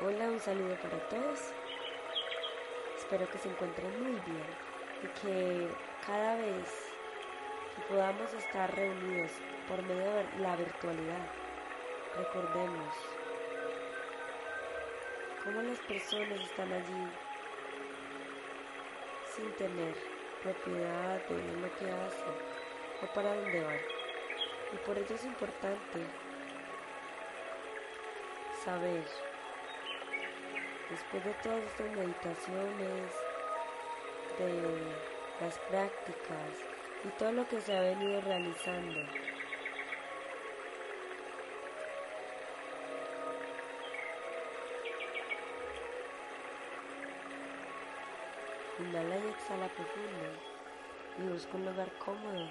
Hola, un saludo para todos. Espero que se encuentren muy bien y que cada vez que podamos estar reunidos por medio de la virtualidad, recordemos cómo las personas están allí sin tener propiedad de lo que hacen o para dónde van. Y por ello es importante saber Después de todas estas meditaciones, de las prácticas y todo lo que se ha venido realizando, Inhala y exhala profundo y busca un lugar cómodo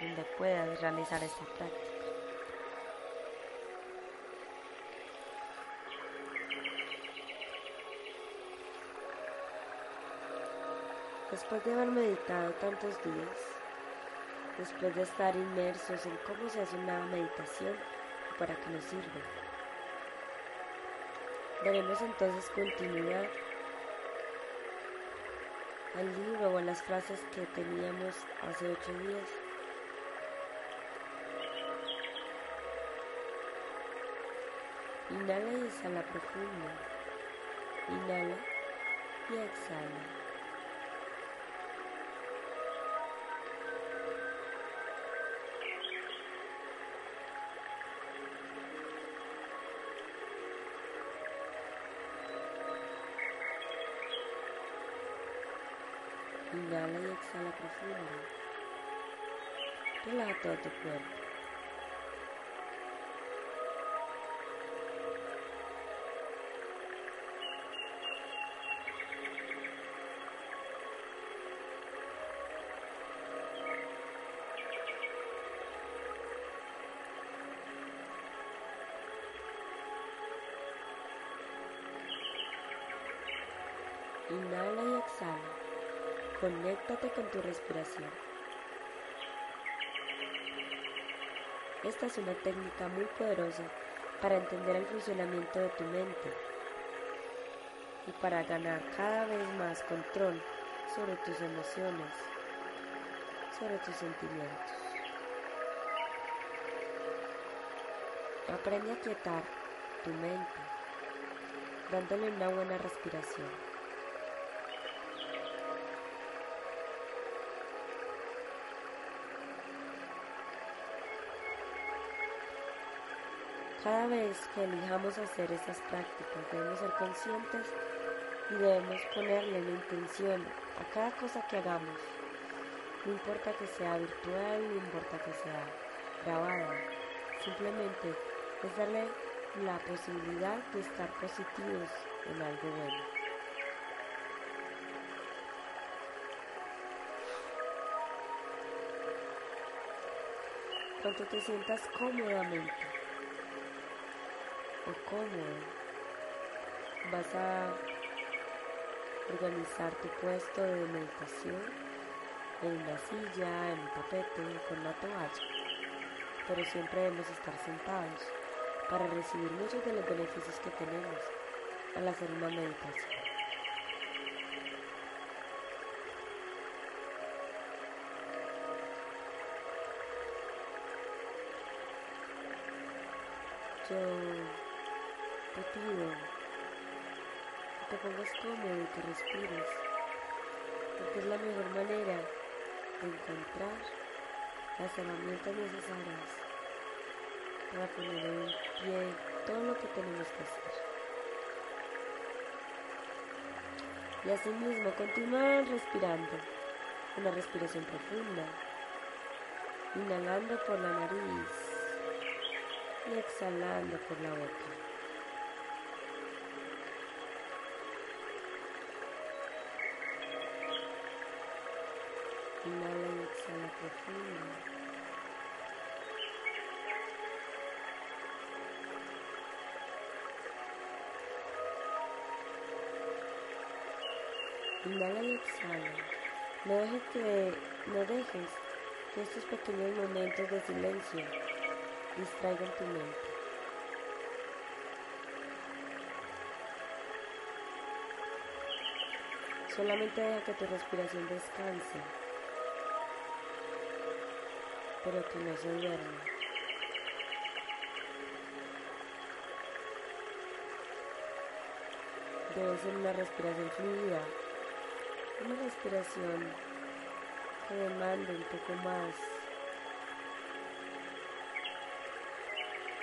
donde puedas realizar esta práctica. Después de haber meditado tantos días, después de estar inmersos en cómo se hace una meditación y para qué nos sirve, daremos entonces continuidad al libro o a las frases que teníamos hace ocho días. Inhala y exhala profundo. Inhala y exhala. Inhala y exhala profundo. Relaja todo tu cuerpo. Inhala y exhala. Conéctate con tu respiración. Esta es una técnica muy poderosa para entender el funcionamiento de tu mente y para ganar cada vez más control sobre tus emociones, sobre tus sentimientos. Aprende a quietar tu mente dándole una buena respiración. Cada vez que elijamos hacer estas prácticas debemos ser conscientes y debemos ponerle una intención a cada cosa que hagamos. No importa que sea virtual, no importa que sea grabada, simplemente es darle la posibilidad de estar positivos en algo bueno. Cuando te sientas cómodamente o cómo vas a organizar tu puesto de meditación en una silla, en un tapete, con una toalla. Pero siempre debemos estar sentados para recibir muchos de los beneficios que tenemos al hacer una meditación. Yo te que te pongas cómodo y que respires, porque es la mejor manera de encontrar las herramientas necesarias para poner en pie todo lo que tenemos que hacer. Y así mismo continúa respirando, una respiración profunda, inhalando por la nariz y exhalando por la boca. inhala y. No dejes, que, no dejes que estos pequeños momentos de silencio distraigan tu mente. Solamente deja que tu respiración descanse, pero que no se duerma. Debe ser una respiración fluida una respiración que demande un poco más.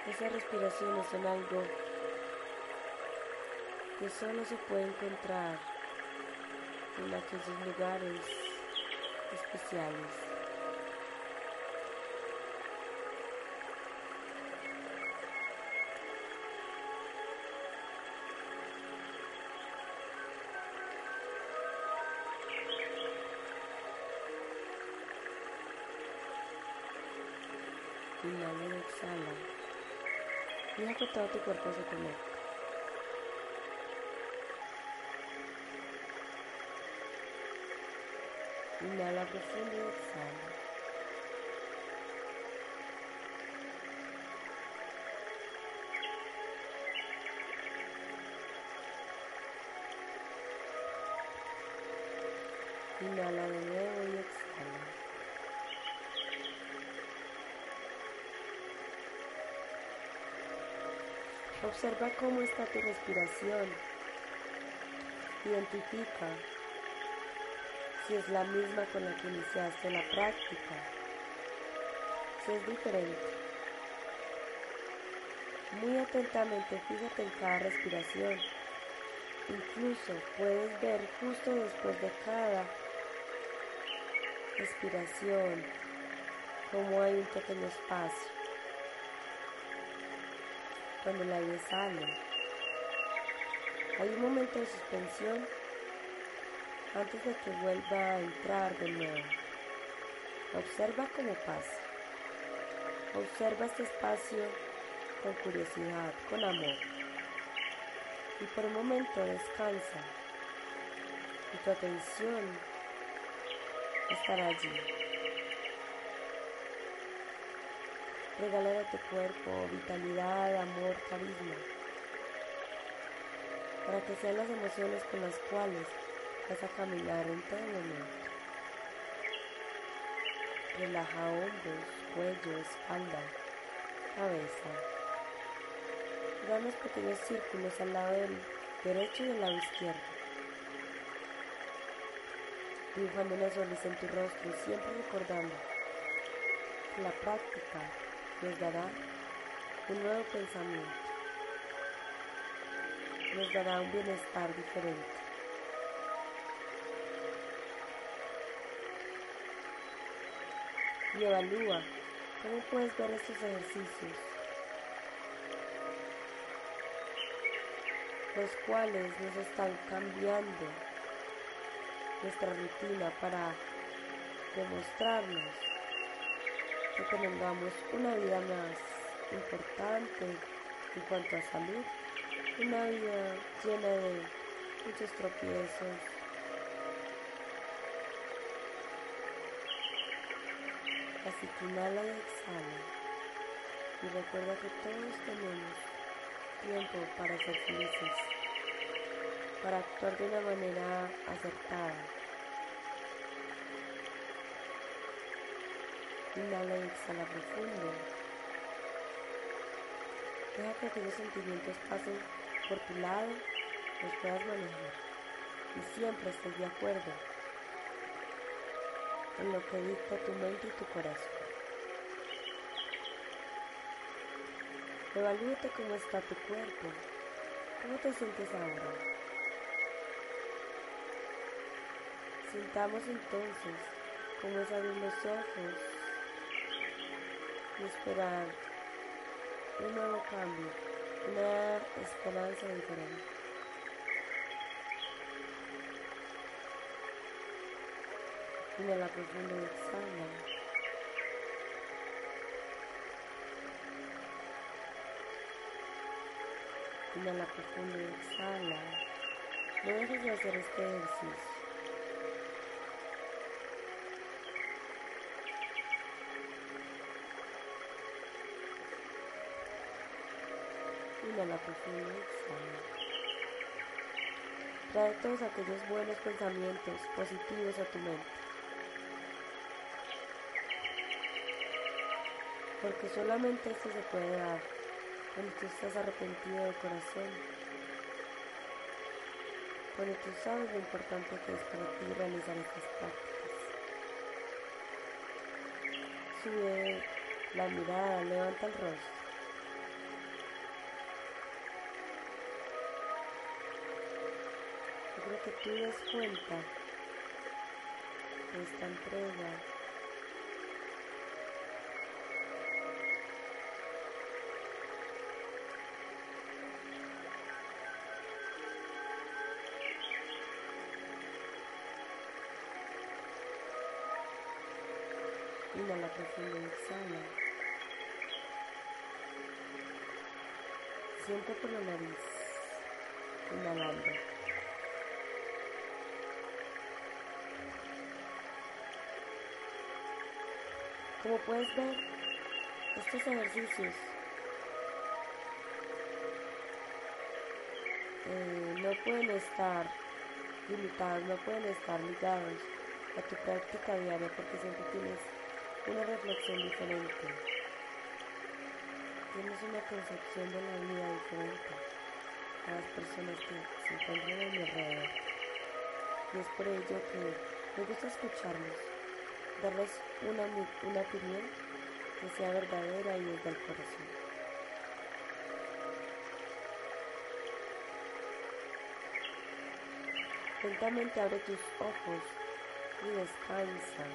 Esas respiraciones son algo que solo se puede encontrar en aquellos lugares especiales. Deja que todo tu cuerpo se conecte. Inhala profundo y exhala. Inhala de nuevo Observa cómo está tu respiración. Identifica si es la misma con la que iniciaste la práctica, si es diferente. Muy atentamente fíjate en cada respiración. Incluso puedes ver justo después de cada respiración cómo hay un pequeño espacio. Cuando el aire sale, hay un momento de suspensión antes de que vuelva a entrar de nuevo. Observa cómo pasa. Observa este espacio con curiosidad, con amor. Y por un momento descansa. Y tu atención estará allí. Regala a tu cuerpo vitalidad, amor, carisma. Para que sean las emociones con las cuales vas a caminar en todo momento. Relaja hombros, cuello, espalda, cabeza. Da unos pequeños círculos al lado del derecho y del lado izquierdo. Dibujando una sonrisa en tu rostro siempre recordando que la práctica nos dará un nuevo pensamiento. Nos dará un bienestar diferente. y evalúa cómo puedes ver estos ejercicios, los cuales nos están cambiando nuestra rutina para demostrarnos que tengamos una vida más importante en cuanto a salud, una vida llena de muchos tropiezos, Así que inhala y exhala. Y recuerda que todos tenemos tiempo para ser felices, para actuar de una manera acertada. Inhala y exhala profundo. Deja que aquellos sentimientos pasen por tu lado, los puedas manejar y siempre estés de acuerdo en lo que dicta tu mente y tu corazón. Evalúate cómo está tu cuerpo, cómo te sientes ahora. Sintamos entonces cómo es abrir los ojos y esperar un nuevo cambio, una esperanza diferente. Inhala profundo y exhala. Inhala profundo y exhala. No dejes de hacer este ejercicio. Inhala profundo y exhala. Trae todos aquellos buenos pensamientos positivos a tu mente. Porque solamente esto se puede dar cuando tú estás arrepentido de corazón. Cuando tú sabes lo importante que es para ti realizar estas prácticas. Sube la mirada, levanta el rostro. Creo que tú des cuenta de esta entrega Inhala profundo y exhala. Siempre por la nariz. Inhalando. Como puedes ver, estos ejercicios eh, no pueden estar limitados, no pueden estar ligados a tu práctica diaria porque siempre tienes una reflexión diferente. Tienes una concepción de la vida diferente a las personas que se encuentran a mi alrededor. Y es por ello que me gusta escucharlos, darles una, una opinión que sea verdadera y desde el corazón. Lentamente abre tus ojos y descansa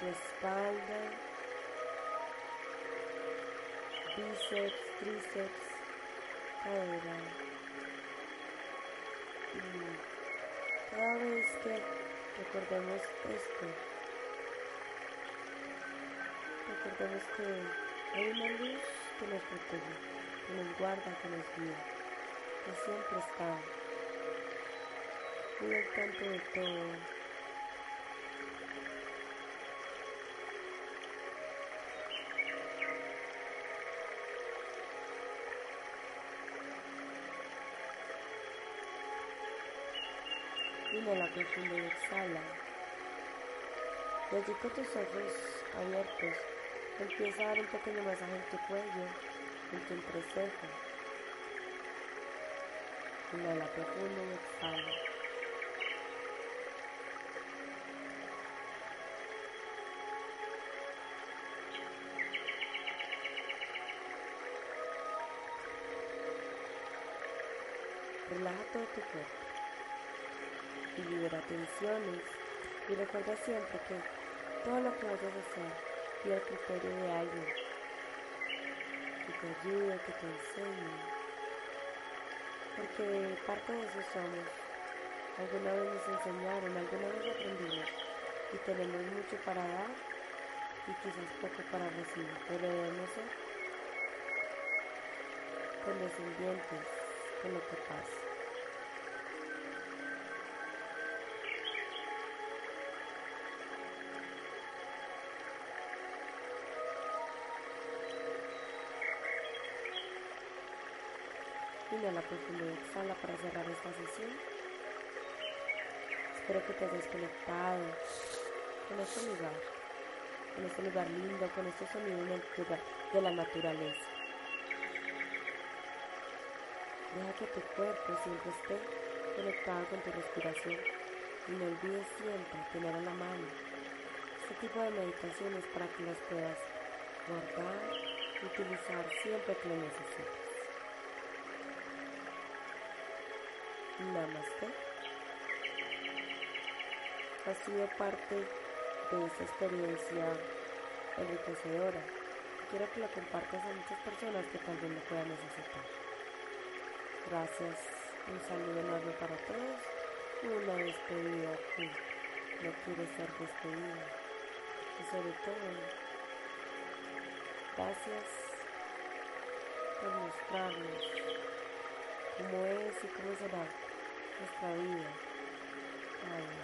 tu espalda, bíceps, tríceps, cadera. Y cada vez que recordemos esto, recordemos que hay una luz que nos protege, que nos guarda, que nos guía, que siempre está muy al tanto de todo. Inhala profundo y exhala. Con tus ojos abiertos, empieza a dar un pequeño masaje en tu cuello, en tu entrecejo. Inhala profundo y exhala. Relaja todo tu cuerpo y libera tensiones. Y recuerda siempre que todo lo que vayas a hacer y el criterio de alguien que te ayude, que te enseñe. Porque parte de eso somos. Alguna vez nos enseñaron, alguna vez aprendimos y tenemos mucho para dar y quizás poco para recibir, pero debemos ser condescendientes con lo que pasa. Inhala profundo y exhala para cerrar esta sesión. Espero que te hayas conectado con este lugar, con este lugar lindo, con este sonido de la naturaleza. Deja que tu cuerpo siempre esté conectado con tu respiración y no olvides siempre tener a la mano este tipo de meditaciones para que las puedas guardar y utilizar siempre que lo necesites. Namaste. Ha sido parte de esta experiencia enriquecedora. Quiero que la compartas a muchas personas que también lo puedan necesitar. Gracias. Un saludo enorme para todos. Una despedida que no quiere ser despedida. Y sobre todo, gracias por mostrarnos cómo es y cómo será nuestra vida. Ay.